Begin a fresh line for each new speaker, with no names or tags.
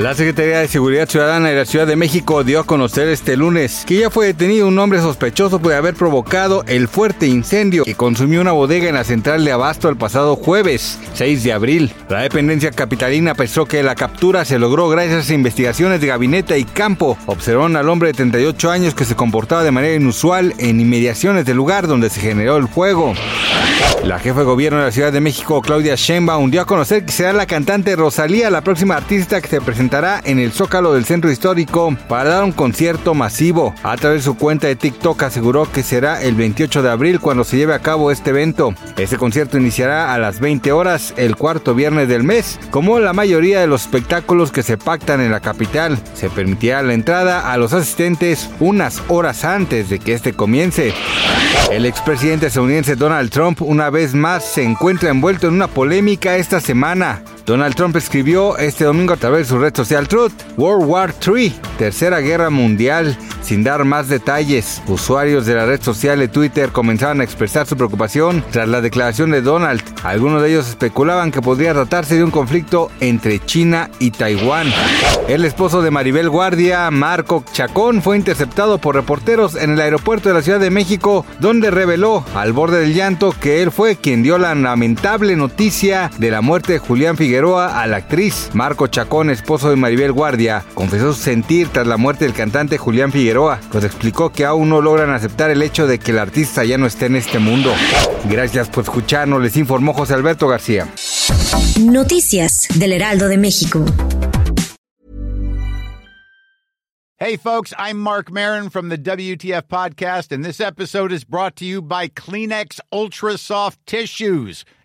La Secretaría de Seguridad Ciudadana de la Ciudad de México dio a conocer este lunes que ya fue detenido un hombre sospechoso de haber provocado el fuerte incendio que consumió una bodega en la central de Abasto el pasado jueves 6 de abril. La dependencia capitalina pensó que la captura se logró gracias a investigaciones de gabinete y campo. Observaron al hombre de 38 años que se comportaba de manera inusual en inmediaciones del lugar donde se generó el fuego. La jefa de gobierno de la Ciudad de México, Claudia Sheinbaum, dio a conocer que será la cantante Rosalía la próxima artista que se presentará en el Zócalo del Centro Histórico para dar un concierto masivo. A través de su cuenta de TikTok aseguró que será el 28 de abril cuando se lleve a cabo este evento. Este concierto iniciará a las 20 horas el cuarto viernes del mes, como la mayoría de los espectáculos que se pactan en la capital. Se permitirá la entrada a los asistentes unas horas antes de que este comience. El expresidente estadounidense Donald Trump una vez más se encuentra envuelto en una polémica esta semana. Donald Trump escribió este domingo a través de su red social Truth, World War III, Tercera Guerra Mundial, sin dar más detalles. Usuarios de la red social de Twitter comenzaron a expresar su preocupación tras la declaración de Donald. Algunos de ellos especulaban que podría tratarse de un conflicto entre China y Taiwán. El esposo de Maribel Guardia, Marco Chacón, fue interceptado por reporteros en el aeropuerto de la Ciudad de México, donde reveló, al borde del llanto, que él fue quien dio la lamentable noticia de la muerte de Julián Figueroa a la actriz. Marco Chacón, esposo de Maribel Guardia, confesó sentir tras la muerte del cantante Julián Figueroa, pues explicó que aún no logran aceptar el hecho de que el artista ya no esté en este mundo. Gracias por escucharnos, les informó José Alberto García.
Noticias del Heraldo de México.
Hey, folks, I'm Mark Marin from the WTF Podcast, and this episode is brought to you by Kleenex Ultra Soft Tissues,